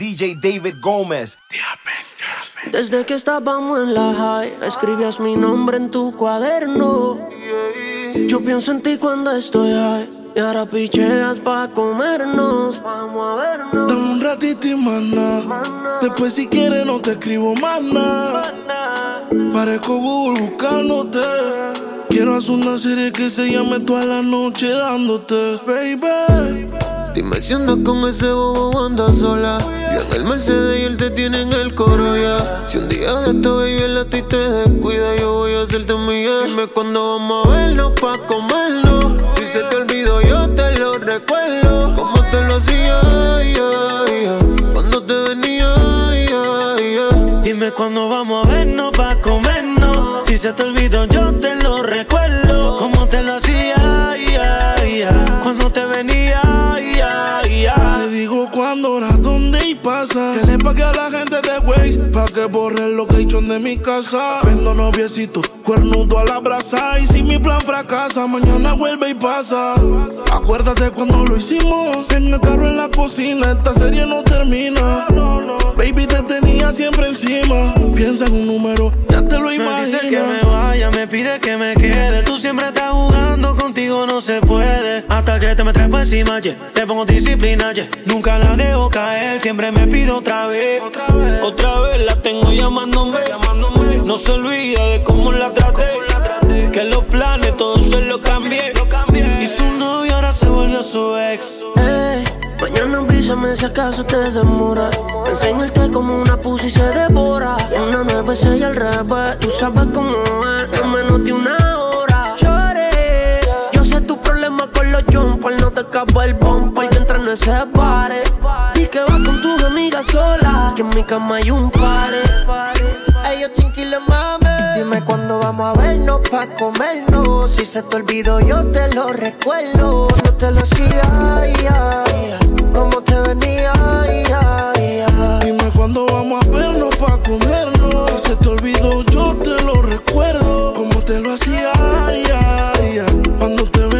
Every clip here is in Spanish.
DJ David Gómez. Desde que estábamos en la high, escribías mi nombre en tu cuaderno. Yo pienso en ti cuando estoy high. Y ahora picheas pa' comernos. Vamos a vernos. Dame un ratito y mana. Después, si quieres, no te escribo más nada. Parezco Google buscándote. Quiero hacer una serie que se llame toda la noche dándote, baby. Dime si andas con ese bobo anda sola. Yo en el Mercedes y él te tiene en el coro ya. Si un día de esta baby el a ti te descuida, yo voy a hacerte mía. Dime cuándo vamos a vernos pa' comernos. Si se te olvidó, yo te lo recuerdo. Como te lo hacía, cuando te venía, Dime cuándo vamos a vernos pa' comernos. Si se te olvidó, yo la gente de Waze pa' que borre el location de mi casa. Vendo noviecito, cuernudo a la brasa. Y si mi plan fracasa, mañana vuelve y pasa. Acuérdate cuando lo hicimos. En el carro en la cocina, esta serie no termina. Baby, te tenía siempre encima. Piensa en un número, ya te lo imaginas. Me dice que me vaya, me pide que me quede. Tú siempre estás jugando, contigo no se puede. Hasta que te me trepo encima, yeah. te pongo disciplina, yeah. Nunca la dejo caer, siempre me pido otra vez. Otra vez, la tengo llamándome. No se olvida de cómo la traté. Que los planes todos se lo cambié. Avísame si acaso te demora. Enseñarte como una pussy se devora. Una besé y al revés. Tú sabes cómo es, en menos de una hora. Lloré. Yo sé tu problema con los jumpers. No te acaba el bumper. Yo entra en ese pare. Y que vas con tus amigas sola. Que en mi cama hay un pare. Ellos chinquiles mame. Dime cuándo vamos a vernos pa' comernos. Si se te olvidó, yo te lo recuerdo. No te lo hacía, como te venía, Dime cuándo vamos a vernos pa' comernos. Si se te olvidó, yo te lo recuerdo. Como te lo hacía, cuando te venía,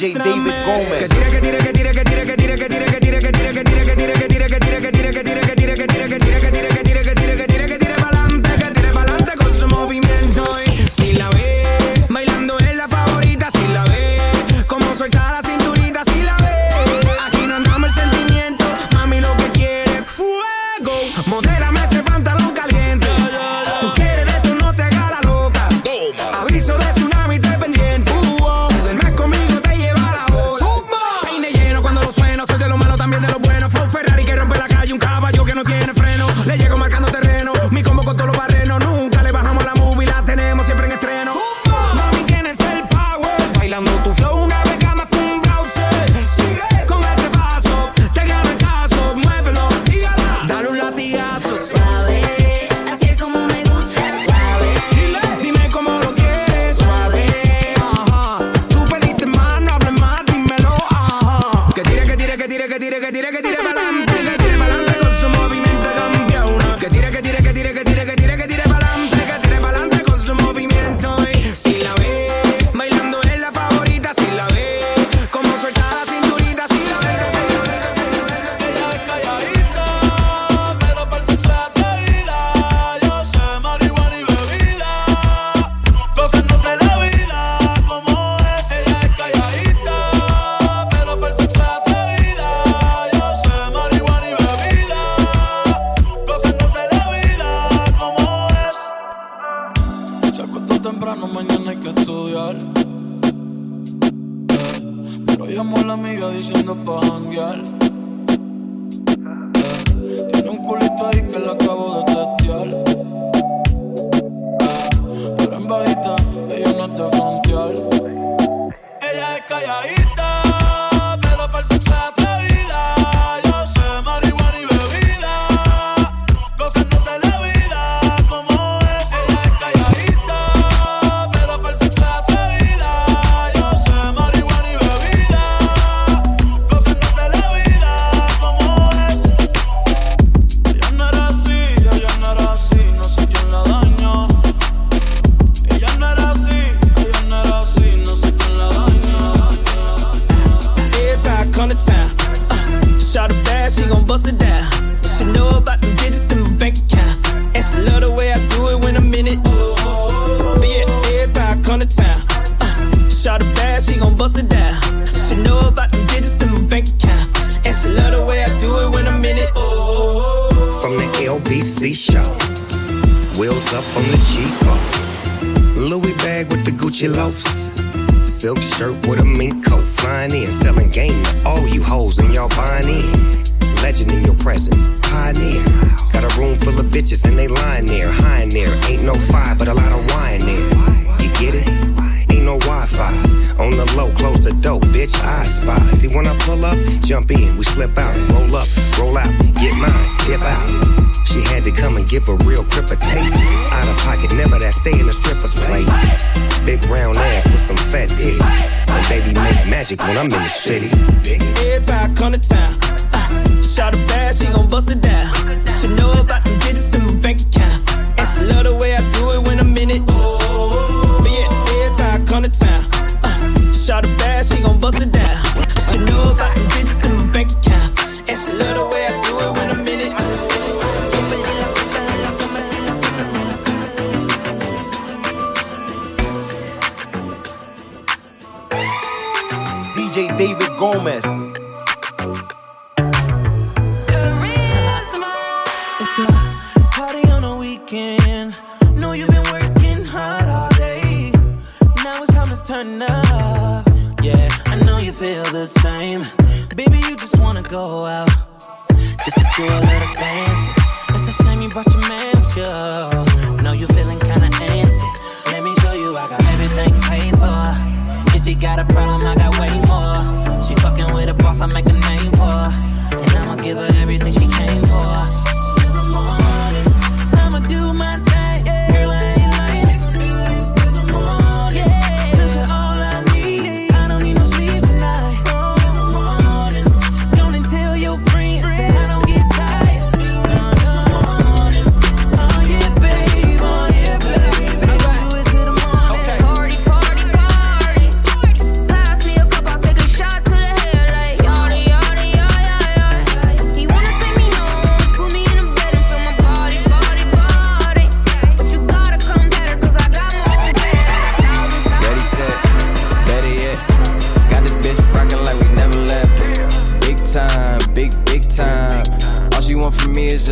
DJ David demuéstrame llamó la amiga diciendo pa' janguear. Eh, tiene un culito ahí que la up on the cheap phone. Louis bag with the Gucci loafs. Silk shirt with a mink coat. Flying in, selling game to all you hoes and y'all buying in. Legend in your presence, pioneer. Got a room full of bitches and they lying there, high in there. Ain't no fire, but a lot of wine there. You get it? Ain't no Wi-Fi. On the low, close the door, bitch. I spy. See when I pull up, jump in, we slip out, roll up, roll out, get mine, dip out. She had to come and give a real crip a taste. Out of pocket, never that stay in a stripper's place. Big round ass with some fat titties. And baby make magic when I'm in the city. Every time I come to town, shot shout a bad, she gon' bust it down. She know about them digits in my bank account. And she love the way I do it when I'm in it.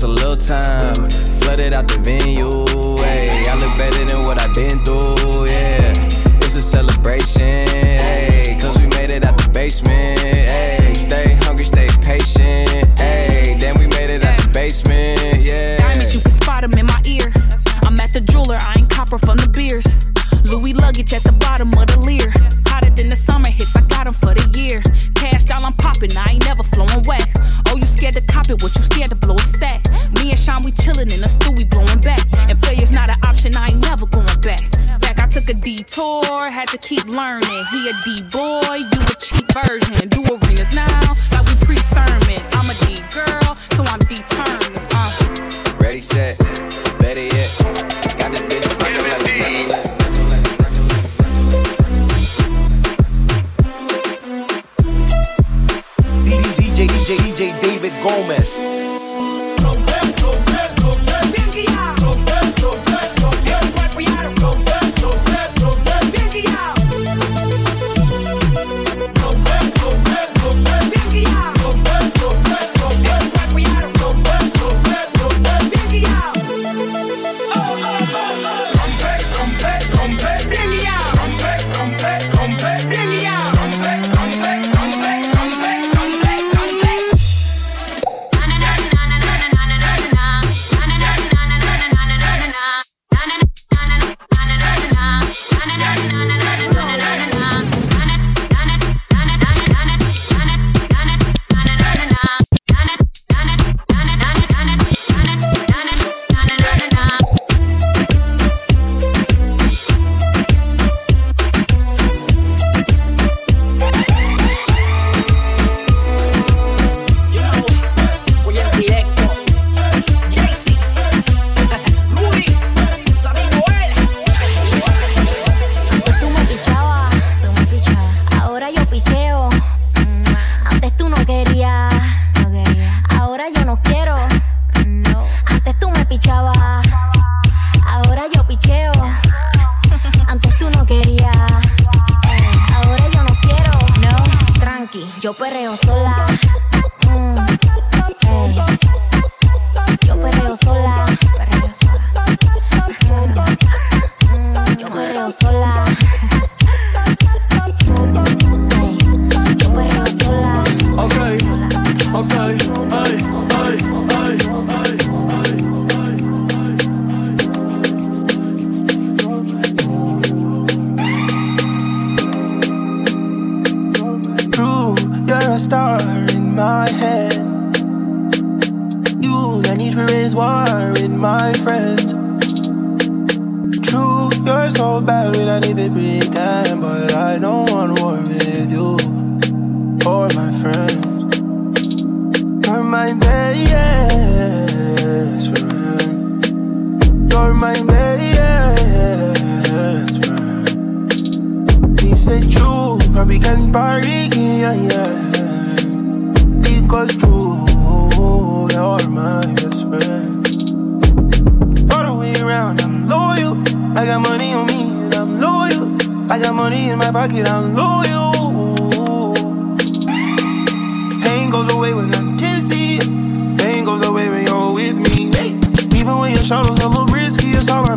just a little time. Flooded out the venue, ayy. I look better than what learning. He a D boy, you a cheap version. Do arenas now, like we pre sermon. I'm a D girl, so I'm determined. Uh. Ready, set, better yet. Got the bitch a never DJ, DJ, DJ David Gomez. was true, you're my best friend. All the way around, I'm loyal. I got money on me, and I'm loyal. I got money in my pocket, I'm loyal. Pain goes away when I'm dizzy. Pain goes away when you're with me. Even when your shadows a little risky, it's all I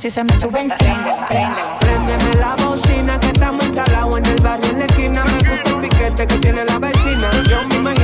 si se me sube el Préndeme la bocina que estamos instalados en el barrio en la esquina. Me gusta el piquete que tiene la vecina. Yo me imagino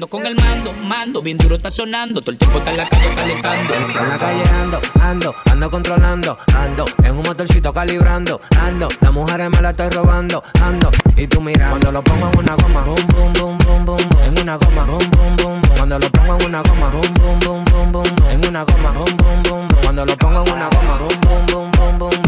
con el mando, mando, bien duro está sonando, todo el tiempo está en la calle calentando. En la calle ando, ando, ando controlando, ando, en un motorcito calibrando, ando, las mujeres me la estoy robando, ando, y tú mira, cuando lo pongo en una goma, boom, boom, boom, boom, boom, en una goma, boom, boom, boom, cuando lo pongo en una goma, boom, boom, boom, boom, boom, en una goma, boom, boom, boom, cuando lo pongo en una goma, boom, boom, boom, boom, boom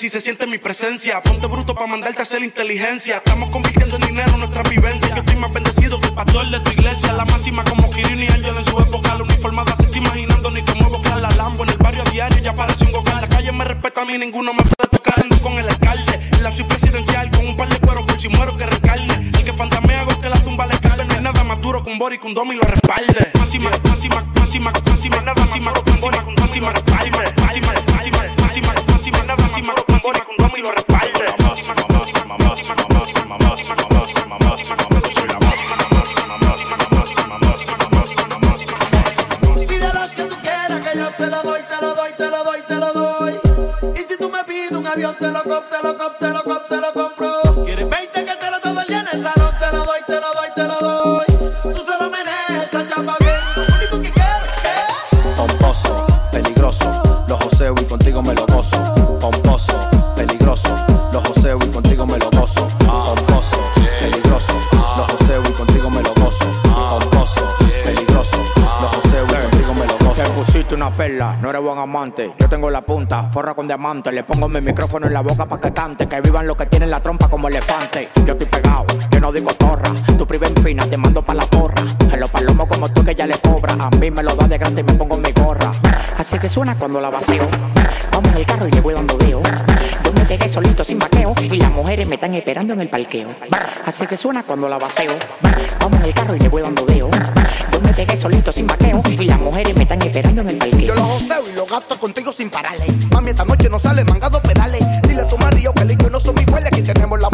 si se siente mi presencia. Ponte bruto para mandarte a hacer inteligencia. Estamos convirtiendo en dinero nuestra vivencia. Yo estoy más bendecido que el pastor de tu iglesia. La máxima como Kirin y Ángel en su época. La uniformada se está imaginando ni cómo evocar la Lambo. En el diario ya parece un. La calle me respeta a mí, ninguno me puede tocar. Ando con el alcalde. En la ciudad presidencial con un par de cuero por si muero que recarne. El que fantamea hago que la tumba le carne. No nada más duro que un bori domi lo respalde. Máxima, máxima, máxima, máxima, máxima, máxima, máxima, máxima, máxima, máxima, máxima, máxima, máxima, máxima, máxima, máxima, respalde. Pide lo que tú quieras, que yo te lo doy, te lo avión, te lo compro, te lo compro, te lo compro, te lo compro. ¿Quieres 20 que te lo todo el día en el salón? Te lo doy, te lo doy, te lo doy. Tú solo meneas esta chapa bien. Lo único que quiero es que Pomposo, peligroso, los joseo y contigo me lo gozo. Pomposo, peligroso, los joseo y contigo me lo gozo. Pomposo, peligroso, los joseo y contigo me lo gozo. Pomposo, una perla, no eres buen amante. Yo tengo la punta, forra con diamante. Le pongo mi micrófono en la boca pa' que cante. Que vivan los que tienen la trompa como elefante. Yo estoy pegado, yo no digo torra. Tu priva fina, te mando pa' la porra. En los palomos como tú que ya le cobra. A mí me lo da de grande y me pongo mi gorra. Así que suena cuando la vacío. Vamos en el carro y le voy dando deo. Yo me pegué solito sin vaqueo. Y las mujeres me están esperando en el parqueo. Así que suena cuando la vacío. Vamos en el carro y le voy dando deo. Me pegué solito sin vaqueo y las mujeres me están esperando en el parque. Yo los joseo y los gasto contigo sin pararle. Mami, esta noche no sale mangado pedales. Dile a tu marido que el no son iguales. Aquí tenemos la